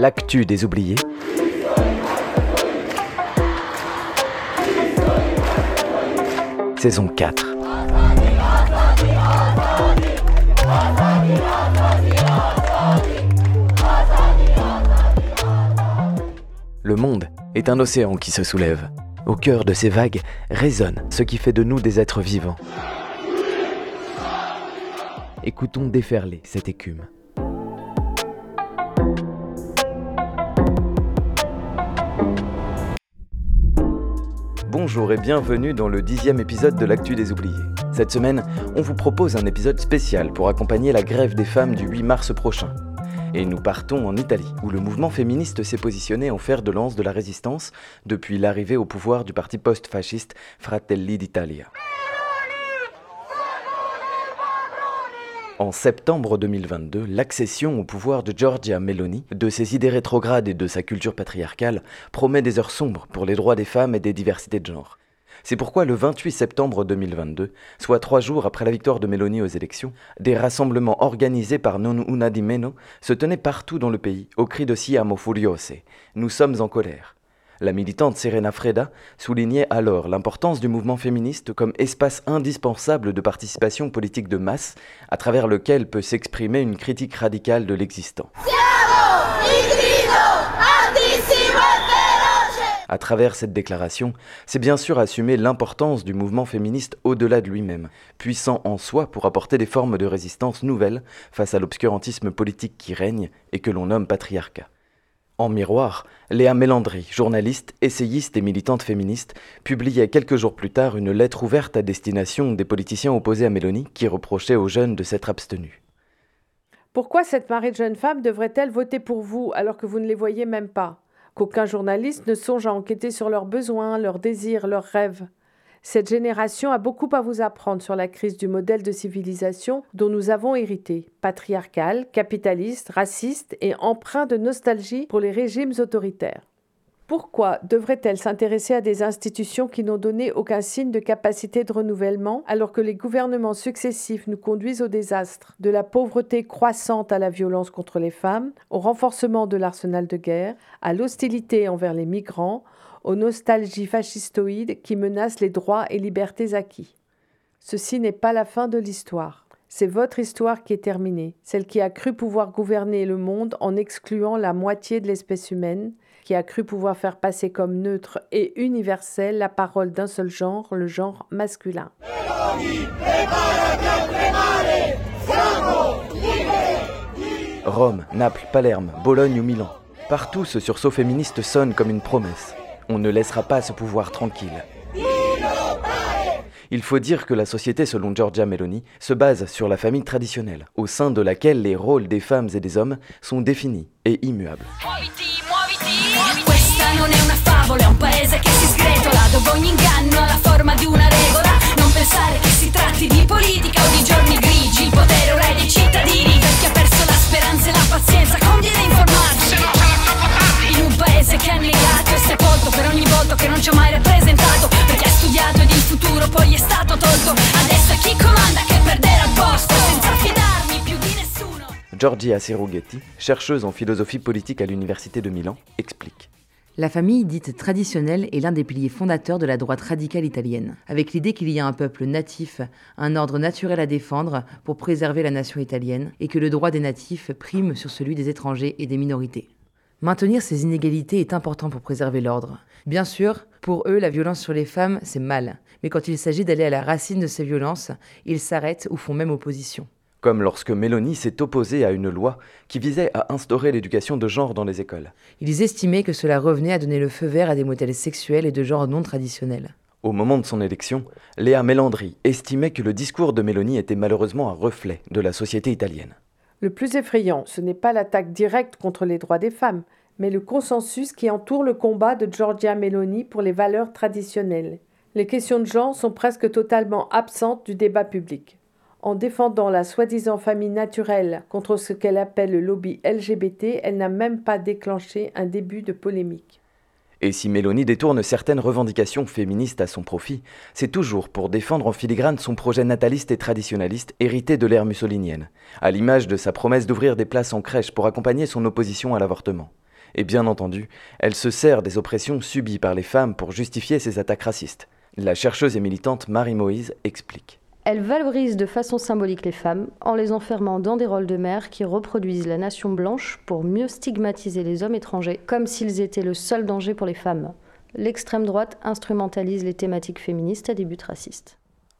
L'actu des oubliés. Saison 4. Le monde est un océan qui se soulève. Au cœur de ces vagues résonne ce qui fait de nous des êtres vivants. Écoutons déferler cette écume. Bonjour et bienvenue dans le dixième épisode de l'Actu des Oubliés. Cette semaine, on vous propose un épisode spécial pour accompagner la grève des femmes du 8 mars prochain. Et nous partons en Italie, où le mouvement féministe s'est positionné en fer de lance de la résistance depuis l'arrivée au pouvoir du parti post-fasciste Fratelli d'Italia. En septembre 2022, l'accession au pouvoir de Giorgia Meloni, de ses idées rétrogrades et de sa culture patriarcale, promet des heures sombres pour les droits des femmes et des diversités de genre. C'est pourquoi le 28 septembre 2022, soit trois jours après la victoire de Meloni aux élections, des rassemblements organisés par Non Una di Meno se tenaient partout dans le pays, au cri de Siamo Furiose. Nous sommes en colère. La militante Serena Freda soulignait alors l'importance du mouvement féministe comme espace indispensable de participation politique de masse, à travers lequel peut s'exprimer une critique radicale de l'existant. À travers cette déclaration, c'est bien sûr assumer l'importance du mouvement féministe au-delà de lui-même, puissant en soi pour apporter des formes de résistance nouvelles face à l'obscurantisme politique qui règne et que l'on nomme patriarcat. En miroir, Léa Mélandry, journaliste, essayiste et militante féministe, publiait quelques jours plus tard une lettre ouverte à destination des politiciens opposés à Mélanie qui reprochaient aux jeunes de s'être abstenus. Pourquoi cette marée de jeunes femmes devrait-elle voter pour vous alors que vous ne les voyez même pas? Qu'aucun journaliste ne songe à enquêter sur leurs besoins, leurs désirs, leurs rêves cette génération a beaucoup à vous apprendre sur la crise du modèle de civilisation dont nous avons hérité, patriarcal, capitaliste, raciste et empreint de nostalgie pour les régimes autoritaires. Pourquoi devrait-elle s'intéresser à des institutions qui n'ont donné aucun signe de capacité de renouvellement alors que les gouvernements successifs nous conduisent au désastre, de la pauvreté croissante à la violence contre les femmes, au renforcement de l'arsenal de guerre, à l'hostilité envers les migrants, aux nostalgies fascistoïdes qui menacent les droits et libertés acquis. Ceci n'est pas la fin de l'histoire. C'est votre histoire qui est terminée, celle qui a cru pouvoir gouverner le monde en excluant la moitié de l'espèce humaine, qui a cru pouvoir faire passer comme neutre et universelle la parole d'un seul genre, le genre masculin. Rome, Naples, Palerme, Bologne ou Milan. Partout ce sursaut féministe sonne comme une promesse. On ne laissera pas ce pouvoir tranquille. Il faut dire que la société, selon Giorgia Meloni, se base sur la famille traditionnelle, au sein de laquelle les rôles des femmes et des hommes sont définis et immuables. Giorgia Serughetti, chercheuse en philosophie politique à l'Université de Milan, explique. La famille dite traditionnelle est l'un des piliers fondateurs de la droite radicale italienne, avec l'idée qu'il y a un peuple natif, un ordre naturel à défendre pour préserver la nation italienne, et que le droit des natifs prime sur celui des étrangers et des minorités. Maintenir ces inégalités est important pour préserver l'ordre. Bien sûr, pour eux, la violence sur les femmes, c'est mal, mais quand il s'agit d'aller à la racine de ces violences, ils s'arrêtent ou font même opposition comme lorsque Mélanie s'est opposée à une loi qui visait à instaurer l'éducation de genre dans les écoles. Ils estimaient que cela revenait à donner le feu vert à des modèles sexuels et de genre non traditionnels. Au moment de son élection, Léa Mélandry estimait que le discours de Mélanie était malheureusement un reflet de la société italienne. Le plus effrayant, ce n'est pas l'attaque directe contre les droits des femmes, mais le consensus qui entoure le combat de Giorgia Meloni pour les valeurs traditionnelles. Les questions de genre sont presque totalement absentes du débat public en défendant la soi-disant famille naturelle contre ce qu'elle appelle le lobby LGBT, elle n'a même pas déclenché un début de polémique. Et si Mélanie détourne certaines revendications féministes à son profit, c'est toujours pour défendre en filigrane son projet nataliste et traditionnaliste hérité de l'ère mussolinienne, à l'image de sa promesse d'ouvrir des places en crèche pour accompagner son opposition à l'avortement. Et bien entendu, elle se sert des oppressions subies par les femmes pour justifier ses attaques racistes. La chercheuse et militante Marie Moïse explique. Elle valorise de façon symbolique les femmes en les enfermant dans des rôles de mère qui reproduisent la nation blanche pour mieux stigmatiser les hommes étrangers comme s'ils étaient le seul danger pour les femmes. L'extrême droite instrumentalise les thématiques féministes à des buts racistes.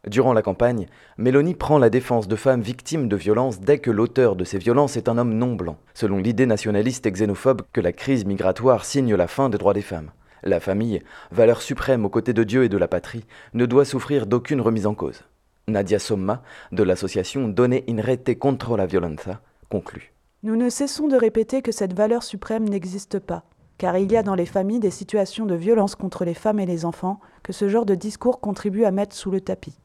Durant la campagne, Mélanie prend la défense de femmes victimes de violences dès que l'auteur de ces violences est un homme non blanc, selon l'idée nationaliste et xénophobe que la crise migratoire signe la fin des droits des femmes. La famille, valeur suprême aux côtés de Dieu et de la patrie, ne doit souffrir d'aucune remise en cause. Nadia Somma, de l'association Donne in rete contro la violenza, conclut. Nous ne cessons de répéter que cette valeur suprême n'existe pas car il y a dans les familles des situations de violence contre les femmes et les enfants que ce genre de discours contribue à mettre sous le tapis.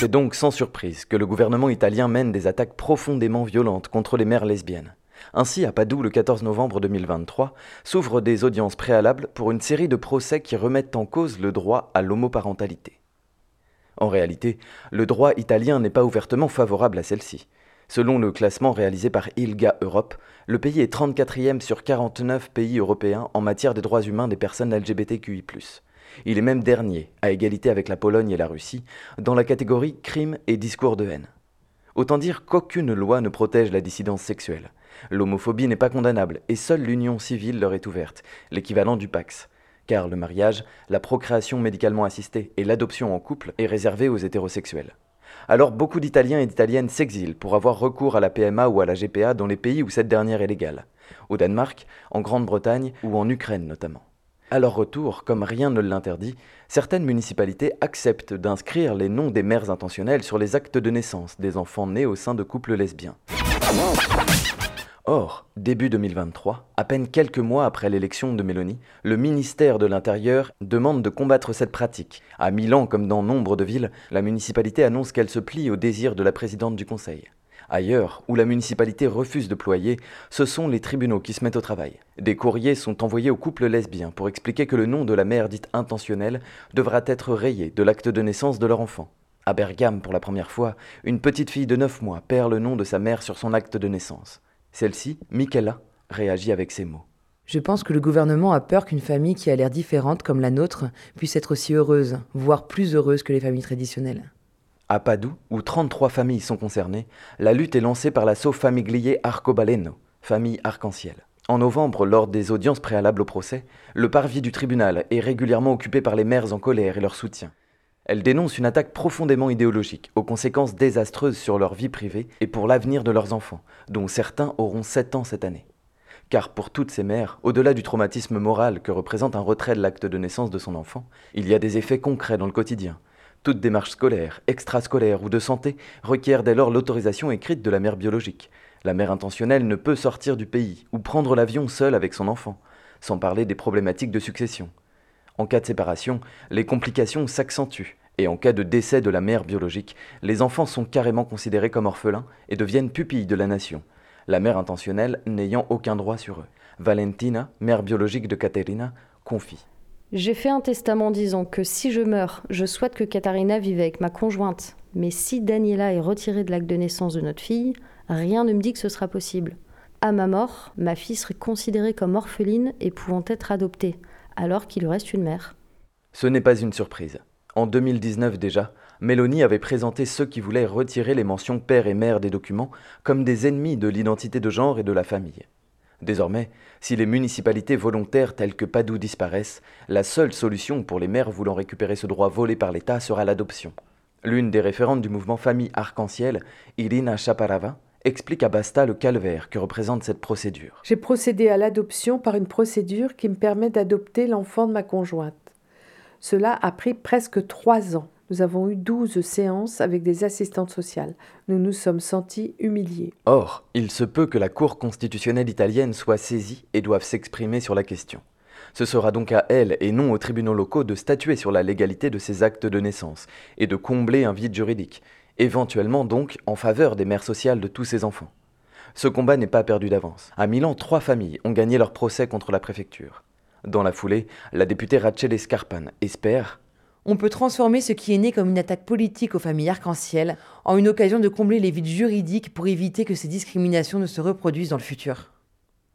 C'est donc sans surprise que le gouvernement italien mène des attaques profondément violentes contre les mères lesbiennes. Ainsi, à Padoue, le 14 novembre 2023, s'ouvrent des audiences préalables pour une série de procès qui remettent en cause le droit à l'homoparentalité. En réalité, le droit italien n'est pas ouvertement favorable à celle-ci. Selon le classement réalisé par ILGA Europe, le pays est 34e sur 49 pays européens en matière des droits humains des personnes LGBTQI. Il est même dernier, à égalité avec la Pologne et la Russie, dans la catégorie crimes et discours de haine. Autant dire qu'aucune loi ne protège la dissidence sexuelle. L'homophobie n'est pas condamnable et seule l'union civile leur est ouverte, l'équivalent du Pax. Car le mariage, la procréation médicalement assistée et l'adoption en couple est réservé aux hétérosexuels. Alors beaucoup d'Italiens et d'Italiennes s'exilent pour avoir recours à la PMA ou à la GPA dans les pays où cette dernière est légale. Au Danemark, en Grande-Bretagne ou en Ukraine notamment. À leur retour, comme rien ne l'interdit, certaines municipalités acceptent d'inscrire les noms des mères intentionnelles sur les actes de naissance des enfants nés au sein de couples lesbiens. Or, début 2023, à peine quelques mois après l'élection de Mélanie, le ministère de l'Intérieur demande de combattre cette pratique. À Milan, comme dans nombre de villes, la municipalité annonce qu'elle se plie au désir de la présidente du conseil. Ailleurs, où la municipalité refuse de ployer, ce sont les tribunaux qui se mettent au travail. Des courriers sont envoyés aux couples lesbiens pour expliquer que le nom de la mère dite intentionnelle devra être rayé de l'acte de naissance de leur enfant. À Bergame, pour la première fois, une petite fille de 9 mois perd le nom de sa mère sur son acte de naissance. Celle-ci, Michaela, réagit avec ces mots. Je pense que le gouvernement a peur qu'une famille qui a l'air différente comme la nôtre puisse être aussi heureuse, voire plus heureuse que les familles traditionnelles. À Padoue, où 33 familles sont concernées, la lutte est lancée par l'assaut Famiglier Arcobaleno, famille arc-en-ciel. En novembre, lors des audiences préalables au procès, le parvis du tribunal est régulièrement occupé par les mères en colère et leur soutien. Elles dénoncent une attaque profondément idéologique, aux conséquences désastreuses sur leur vie privée et pour l'avenir de leurs enfants, dont certains auront 7 ans cette année. Car pour toutes ces mères, au-delà du traumatisme moral que représente un retrait de l'acte de naissance de son enfant, il y a des effets concrets dans le quotidien, toute démarche scolaire, extrascolaire ou de santé requiert dès lors l'autorisation écrite de la mère biologique. La mère intentionnelle ne peut sortir du pays ou prendre l'avion seule avec son enfant, sans parler des problématiques de succession. En cas de séparation, les complications s'accentuent, et en cas de décès de la mère biologique, les enfants sont carrément considérés comme orphelins et deviennent pupilles de la nation, la mère intentionnelle n'ayant aucun droit sur eux. Valentina, mère biologique de Caterina, confie. J'ai fait un testament disant que si je meurs, je souhaite que Katharina vive avec ma conjointe. Mais si Daniela est retirée de l'acte de naissance de notre fille, rien ne me dit que ce sera possible. À ma mort, ma fille serait considérée comme orpheline et pouvant être adoptée, alors qu'il lui reste une mère. Ce n'est pas une surprise. En 2019 déjà, Mélanie avait présenté ceux qui voulaient retirer les mentions père et mère des documents comme des ennemis de l'identité de genre et de la famille. Désormais, si les municipalités volontaires telles que Padoue disparaissent, la seule solution pour les mères voulant récupérer ce droit volé par l'État sera l'adoption. L'une des référentes du mouvement Famille Arc-en-Ciel, Irina Chaparava, explique à Basta le calvaire que représente cette procédure. J'ai procédé à l'adoption par une procédure qui me permet d'adopter l'enfant de ma conjointe. Cela a pris presque trois ans. Nous avons eu douze séances avec des assistantes sociales. Nous nous sommes sentis humiliés. Or, il se peut que la Cour constitutionnelle italienne soit saisie et doive s'exprimer sur la question. Ce sera donc à elle et non aux tribunaux locaux de statuer sur la légalité de ces actes de naissance et de combler un vide juridique, éventuellement donc en faveur des mères sociales de tous ces enfants. Ce combat n'est pas perdu d'avance. À Milan, trois familles ont gagné leur procès contre la préfecture. Dans la foulée, la députée Rachel Scarpan espère on peut transformer ce qui est né comme une attaque politique aux familles arc-en-ciel en une occasion de combler les vides juridiques pour éviter que ces discriminations ne se reproduisent dans le futur.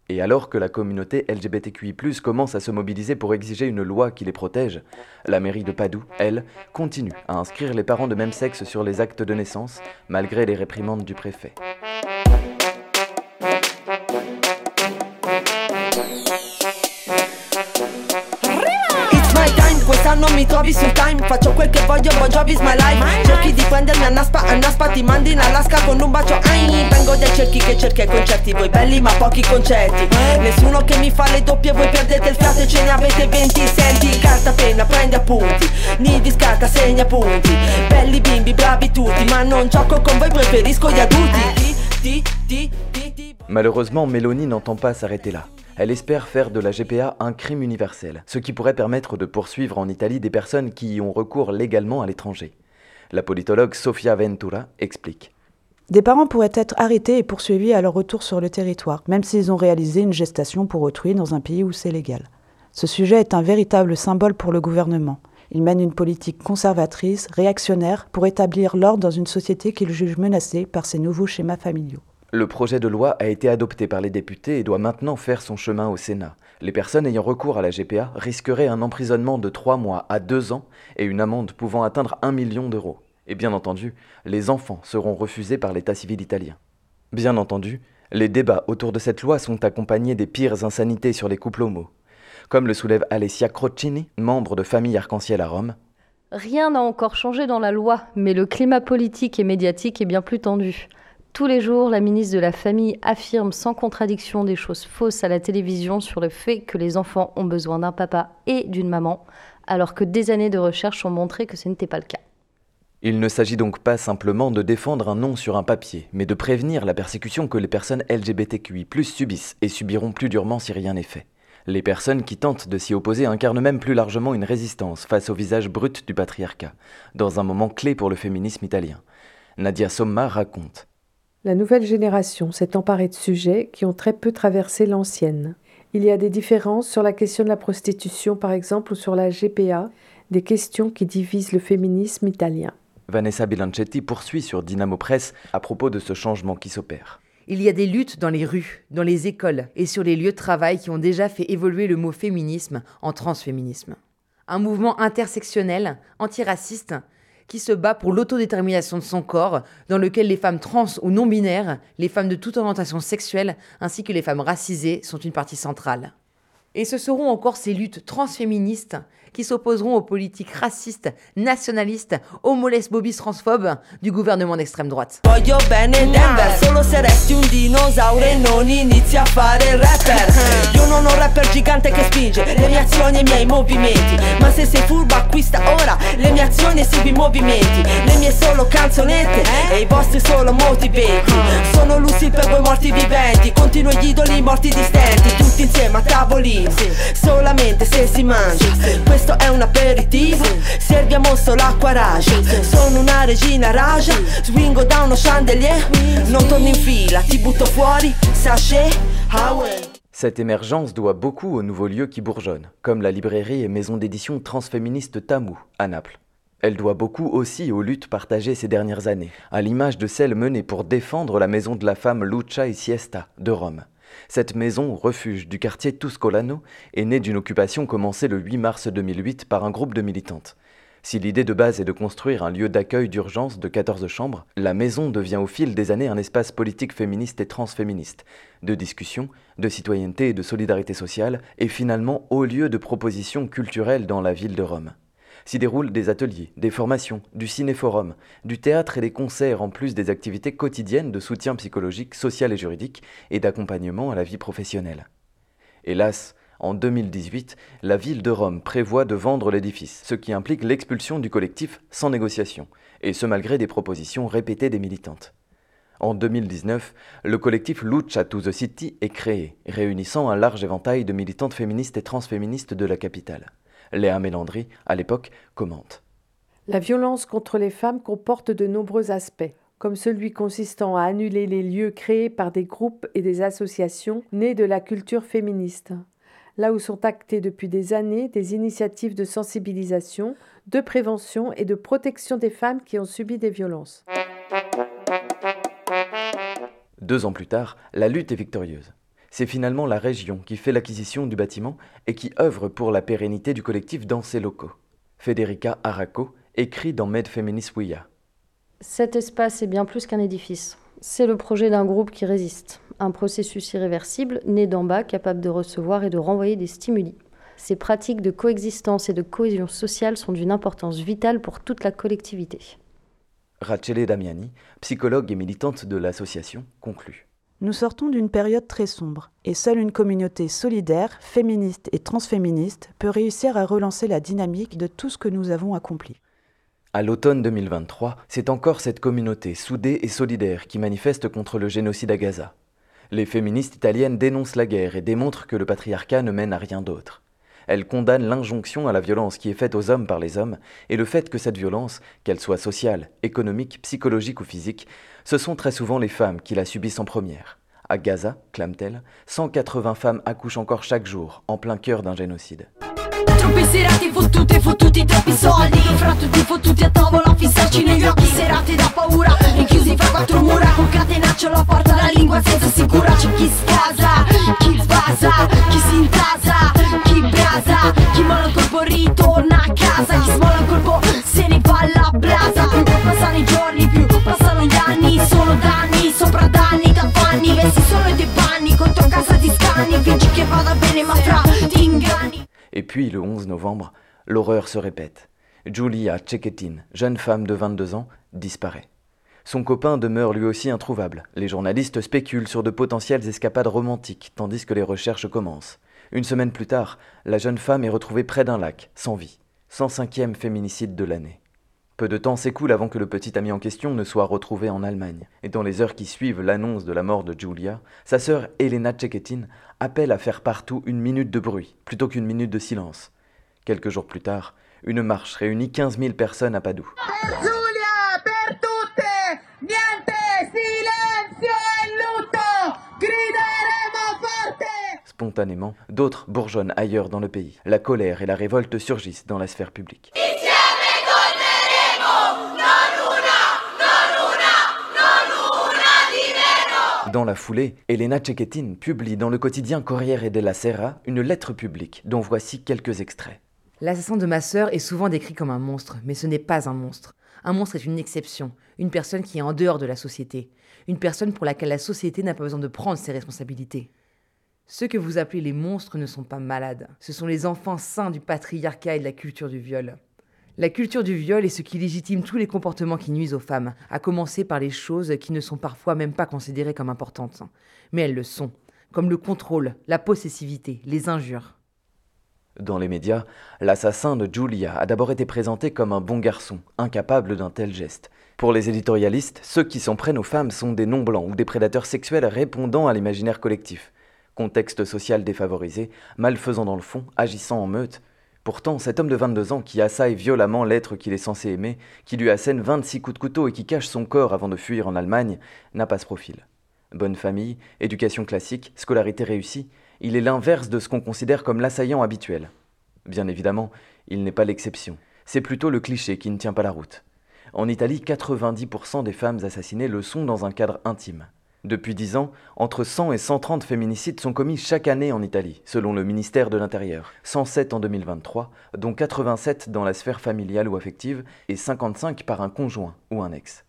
Et alors que la communauté LGBTQI+ commence à se mobiliser pour exiger une loi qui les protège, la mairie de Padoue, elle, continue à inscrire les parents de même sexe sur les actes de naissance malgré les réprimandes du préfet. Trovi sul time Faccio quel che voglio, Bon Jovi is my life. Cerchi di prendermi a Naspa, a Naspa ti mandi in Alaska con un bacio. Ai Vengo dai cerchi che cerchi ai concerti Voi belli ma pochi concerti. Nessuno che mi fa le doppie, voi perdete il fiato e ce ne avete 20 Senti, carta, penna, prendi appunti. Nidi, scarta, segna punti. Belli bimbi, bravi tutti Ma non gioco con voi, preferisco gli adulti. Malheureusement, Mélanie n'entend pas s'arrêter là. Elle espère faire de la GPA un crime universel, ce qui pourrait permettre de poursuivre en Italie des personnes qui y ont recours légalement à l'étranger. La politologue Sofia Ventura explique. Des parents pourraient être arrêtés et poursuivis à leur retour sur le territoire, même s'ils ont réalisé une gestation pour autrui dans un pays où c'est légal. Ce sujet est un véritable symbole pour le gouvernement. Il mène une politique conservatrice, réactionnaire, pour établir l'ordre dans une société qu'il juge menacée par ces nouveaux schémas familiaux. Le projet de loi a été adopté par les députés et doit maintenant faire son chemin au Sénat. Les personnes ayant recours à la GPA risqueraient un emprisonnement de 3 mois à 2 ans et une amende pouvant atteindre 1 million d'euros. Et bien entendu, les enfants seront refusés par l'état civil italien. Bien entendu, les débats autour de cette loi sont accompagnés des pires insanités sur les couples homo. Comme le soulève Alessia Crocini, membre de Famille Arc-en-Ciel à Rome. Rien n'a encore changé dans la loi, mais le climat politique et médiatique est bien plus tendu. Tous les jours, la ministre de la Famille affirme sans contradiction des choses fausses à la télévision sur le fait que les enfants ont besoin d'un papa et d'une maman, alors que des années de recherche ont montré que ce n'était pas le cas. Il ne s'agit donc pas simplement de défendre un nom sur un papier, mais de prévenir la persécution que les personnes LGBTQI subissent et subiront plus durement si rien n'est fait. Les personnes qui tentent de s'y opposer incarnent même plus largement une résistance face au visage brut du patriarcat, dans un moment clé pour le féminisme italien. Nadia Somma raconte. La nouvelle génération s'est emparée de sujets qui ont très peu traversé l'ancienne. Il y a des différences sur la question de la prostitution, par exemple, ou sur la GPA, des questions qui divisent le féminisme italien. Vanessa Bilancetti poursuit sur Dynamo Press à propos de ce changement qui s'opère. Il y a des luttes dans les rues, dans les écoles et sur les lieux de travail qui ont déjà fait évoluer le mot féminisme en transféminisme. Un mouvement intersectionnel, antiraciste, qui se bat pour l'autodétermination de son corps, dans lequel les femmes trans ou non binaires, les femmes de toute orientation sexuelle, ainsi que les femmes racisées sont une partie centrale. Et ce seront encore ces luttes transféministes qui s'opposeront aux politiques racistes, nationalistes, homo-lesbobis transphobes du gouvernement d'extrême droite. Voglio bene Denver, solo se resti un dinosauro e non inizi a fare rapper. Io non ho rapper gigante che spinge le mie azioni e i miei movimenti. Ma se sei furbo acquista ora le mie azioni e segui i movimenti. Le mie solo canzonette e i vostri solo motivati. Sono lucidi per voi morti viventi, continuo gli idoli morti distenti, tutti insieme a tavolino, solamente se si mangia. Cette émergence doit beaucoup aux nouveaux lieux qui bourgeonnent, comme la librairie et maison d'édition transféministe Tamu, à Naples. Elle doit beaucoup aussi aux luttes partagées ces dernières années, à l'image de celles menées pour défendre la maison de la femme Lucia et Siesta de Rome. Cette maison, refuge du quartier Tuscolano, est née d'une occupation commencée le 8 mars 2008 par un groupe de militantes. Si l'idée de base est de construire un lieu d'accueil d'urgence de 14 chambres, la maison devient au fil des années un espace politique féministe et transféministe, de discussion, de citoyenneté et de solidarité sociale, et finalement haut lieu de propositions culturelles dans la ville de Rome s'y déroulent des ateliers, des formations, du cinéforum, du théâtre et des concerts en plus des activités quotidiennes de soutien psychologique, social et juridique et d'accompagnement à la vie professionnelle. Hélas, en 2018, la ville de Rome prévoit de vendre l'édifice, ce qui implique l'expulsion du collectif sans négociation, et ce malgré des propositions répétées des militantes. En 2019, le collectif Lucha to the City est créé, réunissant un large éventail de militantes féministes et transféministes de la capitale. Léa Mélandry, à l'époque, commente. La violence contre les femmes comporte de nombreux aspects, comme celui consistant à annuler les lieux créés par des groupes et des associations nés de la culture féministe, là où sont actées depuis des années des initiatives de sensibilisation, de prévention et de protection des femmes qui ont subi des violences. Deux ans plus tard, la lutte est victorieuse. C'est finalement la région qui fait l'acquisition du bâtiment et qui œuvre pour la pérennité du collectif dans ses locaux. Federica Araco écrit dans Med Feminis Ouya. Cet espace est bien plus qu'un édifice. C'est le projet d'un groupe qui résiste, un processus irréversible, né d'en bas, capable de recevoir et de renvoyer des stimuli. Ces pratiques de coexistence et de cohésion sociale sont d'une importance vitale pour toute la collectivité. Rachele Damiani, psychologue et militante de l'association, conclut. Nous sortons d'une période très sombre, et seule une communauté solidaire, féministe et transféministe peut réussir à relancer la dynamique de tout ce que nous avons accompli. À l'automne 2023, c'est encore cette communauté soudée et solidaire qui manifeste contre le génocide à Gaza. Les féministes italiennes dénoncent la guerre et démontrent que le patriarcat ne mène à rien d'autre. Elle condamne l'injonction à la violence qui est faite aux hommes par les hommes et le fait que cette violence, qu'elle soit sociale, économique, psychologique ou physique, ce sont très souvent les femmes qui la subissent en première. À Gaza, clame-t-elle, 180 femmes accouchent encore chaque jour, en plein cœur d'un génocide. Troppe serate fottute, fottuti troppi soldi. Fra tutti fottuti a tavola fissarci negli occhi. Serate da paura, rinchiusi fra quattro mura. Con catenaccio alla porta, la lingua senza sicura. C'è chi scasa, chi sbasa, chi si intasa, chi brasa Chi molla il colpo ritorna a casa. Chi smolla il colpo se ne va alla brasa. Più passano i giorni, più passano gli anni. Sono danni, sopra danni, da fanni. Vesti solo i tuoi panni, contro casa inganni Et puis, le 11 novembre, l'horreur se répète. Julia Ceketin, jeune femme de 22 ans, disparaît. Son copain demeure lui aussi introuvable. Les journalistes spéculent sur de potentielles escapades romantiques, tandis que les recherches commencent. Une semaine plus tard, la jeune femme est retrouvée près d'un lac, sans vie. 105e féminicide de l'année. Peu de temps s'écoule avant que le petit ami en question ne soit retrouvé en Allemagne. Et dans les heures qui suivent l'annonce de la mort de Julia, sa sœur Elena Ceketin appelle à faire partout une minute de bruit, plutôt qu'une minute de silence. Quelques jours plus tard, une marche réunit 15 000 personnes à Padoue. Spontanément, d'autres bourgeonnent ailleurs dans le pays. La colère et la révolte surgissent dans la sphère publique. Dans la foulée, Elena Ceketin publie dans le quotidien Corriere della Sera une lettre publique dont voici quelques extraits. L'assassin de ma sœur est souvent décrit comme un monstre, mais ce n'est pas un monstre. Un monstre est une exception, une personne qui est en dehors de la société, une personne pour laquelle la société n'a pas besoin de prendre ses responsabilités. Ceux que vous appelez les monstres ne sont pas malades, ce sont les enfants sains du patriarcat et de la culture du viol. La culture du viol est ce qui légitime tous les comportements qui nuisent aux femmes, à commencer par les choses qui ne sont parfois même pas considérées comme importantes. Mais elles le sont, comme le contrôle, la possessivité, les injures. Dans les médias, l'assassin de Julia a d'abord été présenté comme un bon garçon, incapable d'un tel geste. Pour les éditorialistes, ceux qui s'en prennent aux femmes sont des non-blancs ou des prédateurs sexuels répondant à l'imaginaire collectif. Contexte social défavorisé, malfaisant dans le fond, agissant en meute, Pourtant, cet homme de 22 ans qui assaille violemment l'être qu'il est censé aimer, qui lui assène 26 coups de couteau et qui cache son corps avant de fuir en Allemagne, n'a pas ce profil. Bonne famille, éducation classique, scolarité réussie, il est l'inverse de ce qu'on considère comme l'assaillant habituel. Bien évidemment, il n'est pas l'exception. C'est plutôt le cliché qui ne tient pas la route. En Italie, 90% des femmes assassinées le sont dans un cadre intime. Depuis 10 ans, entre 100 et 130 féminicides sont commis chaque année en Italie, selon le ministère de l'Intérieur. 107 en 2023, dont 87 dans la sphère familiale ou affective et 55 par un conjoint ou un ex.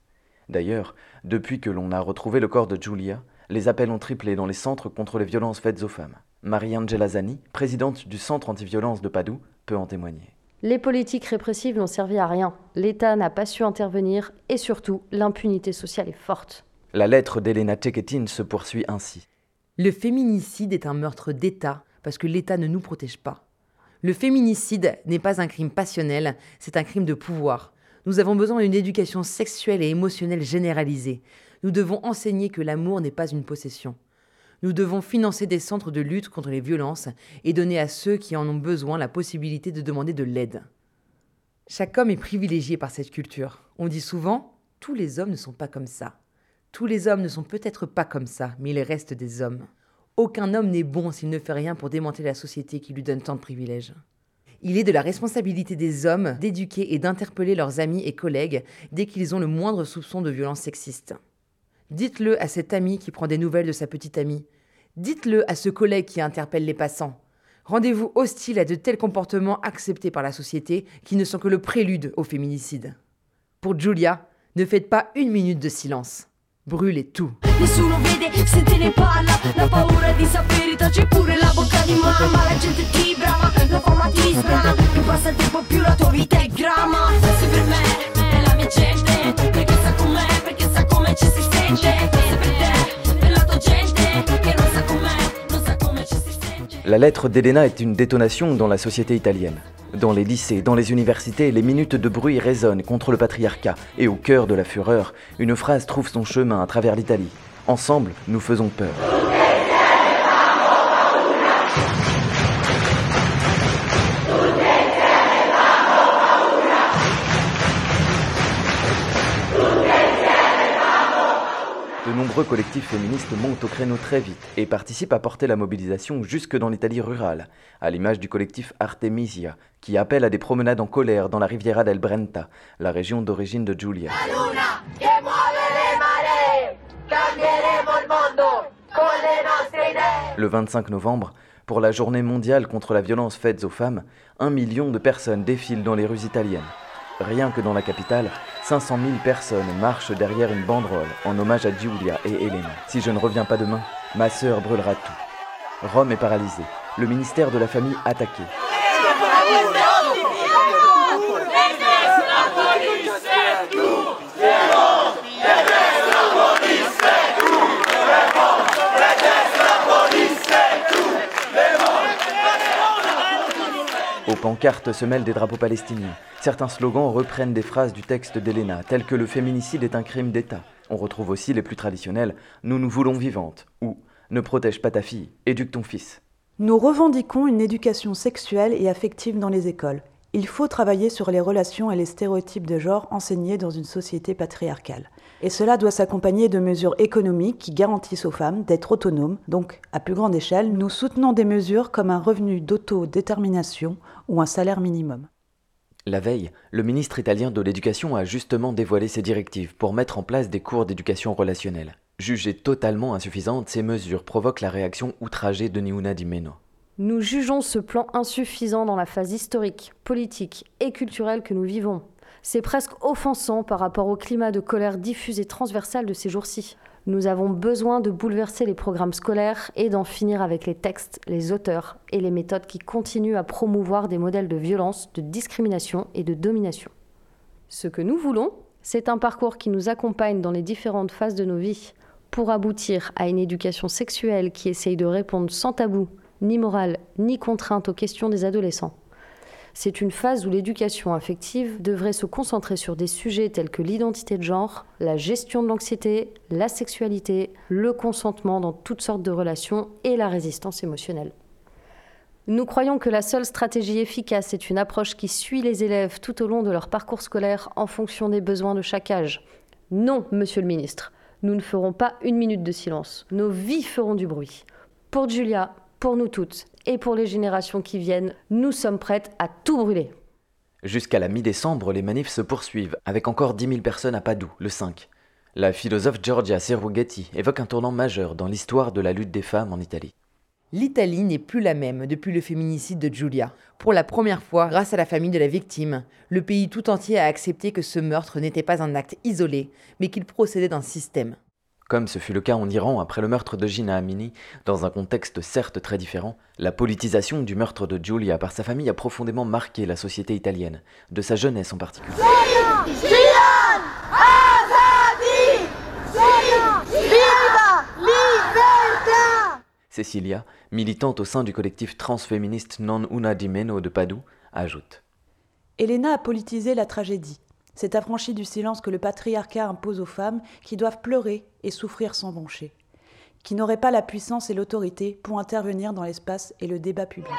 D'ailleurs, depuis que l'on a retrouvé le corps de Giulia, les appels ont triplé dans les centres contre les violences faites aux femmes. Marie-Angela Zani, présidente du Centre anti-violence de Padoue, peut en témoigner. Les politiques répressives n'ont servi à rien. L'État n'a pas su intervenir et surtout, l'impunité sociale est forte. La lettre d'Elena Ceketin se poursuit ainsi. Le féminicide est un meurtre d'État parce que l'État ne nous protège pas. Le féminicide n'est pas un crime passionnel, c'est un crime de pouvoir. Nous avons besoin d'une éducation sexuelle et émotionnelle généralisée. Nous devons enseigner que l'amour n'est pas une possession. Nous devons financer des centres de lutte contre les violences et donner à ceux qui en ont besoin la possibilité de demander de l'aide. Chaque homme est privilégié par cette culture. On dit souvent, tous les hommes ne sont pas comme ça. Tous les hommes ne sont peut-être pas comme ça, mais ils restent des hommes. Aucun homme n'est bon s'il ne fait rien pour démanteler la société qui lui donne tant de privilèges. Il est de la responsabilité des hommes d'éduquer et d'interpeller leurs amis et collègues dès qu'ils ont le moindre soupçon de violence sexiste. Dites-le à cet ami qui prend des nouvelles de sa petite amie. Dites-le à ce collègue qui interpelle les passants. Rendez-vous hostile à de tels comportements acceptés par la société qui ne sont que le prélude au féminicide. Pour Giulia, ne faites pas une minute de silence. Brûlez tout. Nessuno vede se te ne parla. La paura di sapere tace pure la bocca di mamma. La gente ti brama, la fama ti sbrana La lettre d'Elena est une détonation dans la société italienne. Dans les lycées, dans les universités, les minutes de bruit résonnent contre le patriarcat, et au cœur de la fureur, une phrase trouve son chemin à travers l'Italie. Ensemble, nous faisons peur. Nombreux collectifs féministes montent au créneau très vite et participent à porter la mobilisation jusque dans l'Italie rurale, à l'image du collectif Artemisia, qui appelle à des promenades en colère dans la Riviera del Brenta, la région d'origine de Giulia. Le 25 novembre, pour la journée mondiale contre la violence faite aux femmes, un million de personnes défilent dans les rues italiennes. Rien que dans la capitale, 500 000 personnes marchent derrière une banderole en hommage à Giulia et Elena. Si je ne reviens pas demain, ma sœur brûlera tout. Rome est paralysée, le ministère de la famille attaqué. Pancartes se mêlent des drapeaux palestiniens. Certains slogans reprennent des phrases du texte d'Elena, tels que le féminicide est un crime d'État. On retrouve aussi les plus traditionnels Nous nous voulons vivantes ou Ne protège pas ta fille, éduque ton fils. Nous revendiquons une éducation sexuelle et affective dans les écoles. Il faut travailler sur les relations et les stéréotypes de genre enseignés dans une société patriarcale. Et cela doit s'accompagner de mesures économiques qui garantissent aux femmes d'être autonomes. Donc, à plus grande échelle, nous soutenons des mesures comme un revenu d'autodétermination ou un salaire minimum. La veille, le ministre italien de l'Éducation a justement dévoilé ses directives pour mettre en place des cours d'éducation relationnelle. Jugées totalement insuffisantes, ces mesures provoquent la réaction outragée de Niuna Di Meno. Nous jugeons ce plan insuffisant dans la phase historique, politique et culturelle que nous vivons. C'est presque offensant par rapport au climat de colère diffuse et transversal de ces jours-ci. Nous avons besoin de bouleverser les programmes scolaires et d'en finir avec les textes, les auteurs et les méthodes qui continuent à promouvoir des modèles de violence, de discrimination et de domination. Ce que nous voulons, c'est un parcours qui nous accompagne dans les différentes phases de nos vies pour aboutir à une éducation sexuelle qui essaye de répondre sans tabou, ni morale, ni contrainte aux questions des adolescents. C'est une phase où l'éducation affective devrait se concentrer sur des sujets tels que l'identité de genre, la gestion de l'anxiété, la sexualité, le consentement dans toutes sortes de relations et la résistance émotionnelle. Nous croyons que la seule stratégie efficace est une approche qui suit les élèves tout au long de leur parcours scolaire en fonction des besoins de chaque âge. Non, monsieur le ministre, nous ne ferons pas une minute de silence. Nos vies feront du bruit. Pour Julia, pour nous toutes et pour les générations qui viennent, nous sommes prêtes à tout brûler. Jusqu'à la mi-décembre, les manifs se poursuivent, avec encore 10 000 personnes à Padoue, le 5. La philosophe Giorgia Serughetti évoque un tournant majeur dans l'histoire de la lutte des femmes en Italie. L'Italie n'est plus la même depuis le féminicide de Giulia. Pour la première fois, grâce à la famille de la victime, le pays tout entier a accepté que ce meurtre n'était pas un acte isolé, mais qu'il procédait d'un système. Comme ce fut le cas en Iran après le meurtre de Gina Amini, dans un contexte certes très différent, la politisation du meurtre de Giulia par sa famille a profondément marqué la société italienne, de sa jeunesse en particulier. Cecilia, militante au sein du collectif transféministe Non Una di Meno de Padoue, ajoute Elena a politisé la tragédie. C'est affranchi du silence que le patriarcat impose aux femmes qui doivent pleurer et souffrir sans broncher, qui n'auraient pas la puissance et l'autorité pour intervenir dans l'espace et le débat public.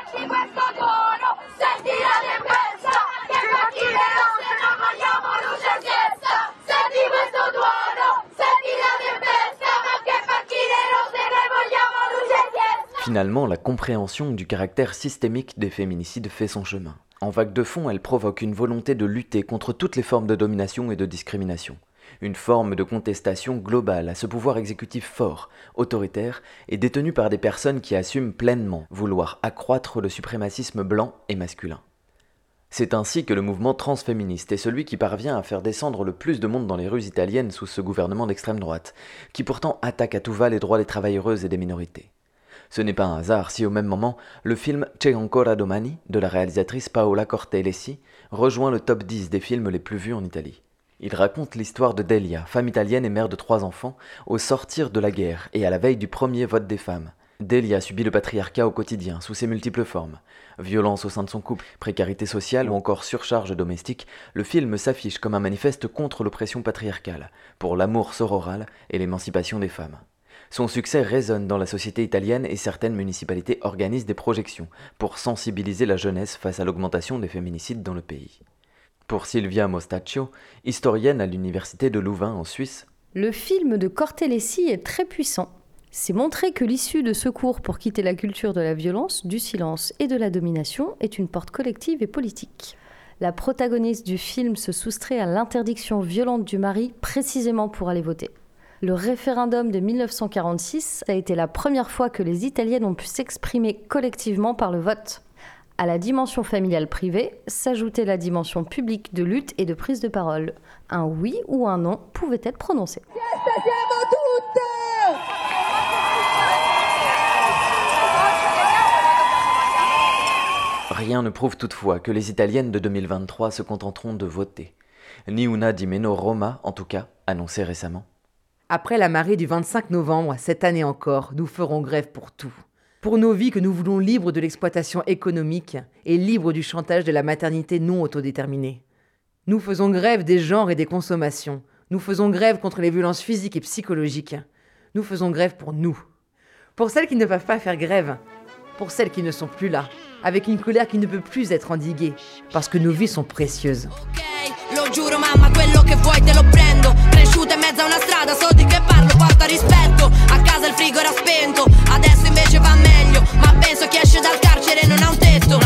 Finalement, la compréhension du caractère systémique des féminicides fait son chemin. En vague de fond, elle provoque une volonté de lutter contre toutes les formes de domination et de discrimination. Une forme de contestation globale à ce pouvoir exécutif fort, autoritaire et détenu par des personnes qui assument pleinement vouloir accroître le suprémacisme blanc et masculin. C'est ainsi que le mouvement transféministe est celui qui parvient à faire descendre le plus de monde dans les rues italiennes sous ce gouvernement d'extrême droite, qui pourtant attaque à tout va les droits des travailleuses et des minorités. Ce n'est pas un hasard si au même moment, le film C'è ancora domani de la réalisatrice Paola Cortellesi rejoint le top 10 des films les plus vus en Italie. Il raconte l'histoire de Delia, femme italienne et mère de trois enfants, au sortir de la guerre et à la veille du premier vote des femmes. Delia subit le patriarcat au quotidien, sous ses multiples formes. Violence au sein de son couple, précarité sociale ou encore surcharge domestique, le film s'affiche comme un manifeste contre l'oppression patriarcale, pour l'amour sororal et l'émancipation des femmes. Son succès résonne dans la société italienne et certaines municipalités organisent des projections pour sensibiliser la jeunesse face à l'augmentation des féminicides dans le pays. Pour Silvia Mostaccio, historienne à l'université de Louvain en Suisse, le film de Cortellesi est très puissant. C'est montrer que l'issue de secours pour quitter la culture de la violence, du silence et de la domination est une porte collective et politique. La protagoniste du film se soustrait à l'interdiction violente du mari précisément pour aller voter. Le référendum de 1946 a été la première fois que les Italiennes ont pu s'exprimer collectivement par le vote. À la dimension familiale privée s'ajoutait la dimension publique de lutte et de prise de parole. Un oui ou un non pouvait être prononcé. Rien ne prouve toutefois que les Italiennes de 2023 se contenteront de voter. Ni una di meno Roma, en tout cas, annoncé récemment. Après la marée du 25 novembre, cette année encore, nous ferons grève pour tout. Pour nos vies que nous voulons libres de l'exploitation économique et libres du chantage de la maternité non autodéterminée. Nous faisons grève des genres et des consommations. Nous faisons grève contre les violences physiques et psychologiques. Nous faisons grève pour nous. Pour celles qui ne peuvent pas faire grève. Pour celles qui ne sont plus là. Avec une colère qui ne peut plus être endiguée. Parce que nos vies sont précieuses. Cresciuta in mezzo a una strada, so di che parlo, porta rispetto. A casa il frigo era spento, adesso invece va meglio. Ma penso chi esce dal carcere non ha un tetto.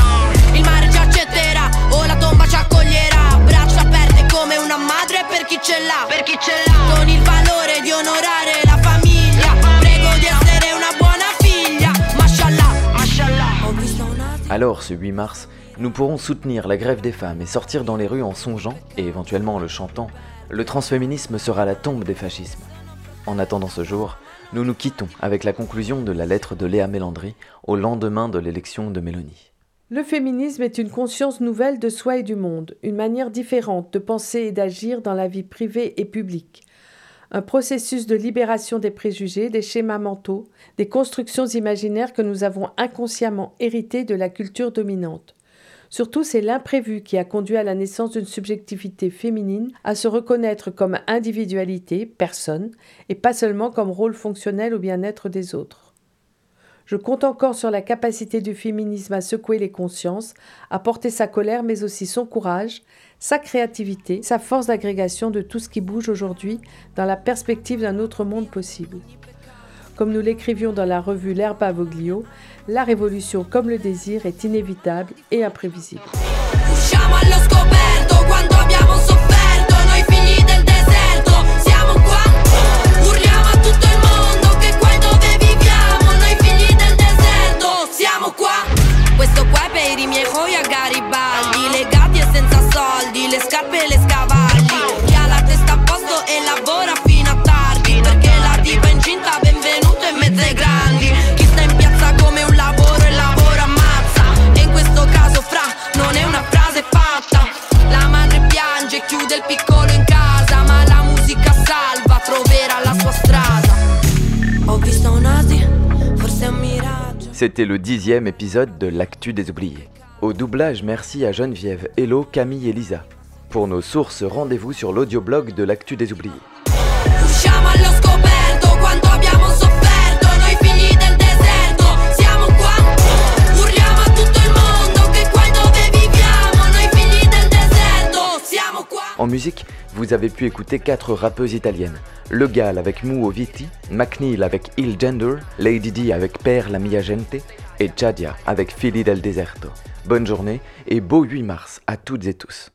Il mare ci accetterà, o la tomba ci accoglierà. Braccia aperte come una madre per chi ce l'ha. Per chi ce l'ha. Con il valore di onorare la famiglia. Prego di essere una buona figlia. Mashallah, mashallah. Ho visto una... Alors, ce 8 mars, nous pourrons soutenir la grève des femmes et sortir dans les rues en songeant, et éventuellement en le chantant, le transféminisme sera la tombe des fascismes. En attendant ce jour, nous nous quittons avec la conclusion de la lettre de Léa Mélandry au lendemain de l'élection de Mélanie. Le féminisme est une conscience nouvelle de soi et du monde, une manière différente de penser et d'agir dans la vie privée et publique. Un processus de libération des préjugés, des schémas mentaux, des constructions imaginaires que nous avons inconsciemment héritées de la culture dominante. Surtout, c'est l'imprévu qui a conduit à la naissance d'une subjectivité féminine à se reconnaître comme individualité, personne, et pas seulement comme rôle fonctionnel au bien-être des autres. Je compte encore sur la capacité du féminisme à secouer les consciences, à porter sa colère, mais aussi son courage, sa créativité, sa force d'agrégation de tout ce qui bouge aujourd'hui dans la perspective d'un autre monde possible. Comme nous l'écrivions dans la revue L'herbe à Voglio, la révolution comme le désir est inévitable et imprévisible. C'était le dixième épisode de L'actu des oubliés. Au doublage, merci à Geneviève, Hello, Camille et Lisa. Pour nos sources, rendez-vous sur l'audioblog de l'Actu des Oubliés. En musique, vous avez pu écouter quatre rappeuses italiennes. Le Gal avec Muo Viti, McNeil avec Il Gender, Lady D avec Per la Mia Gente et Chadia avec Fili del Deserto. Bonne journée et beau 8 mars à toutes et tous.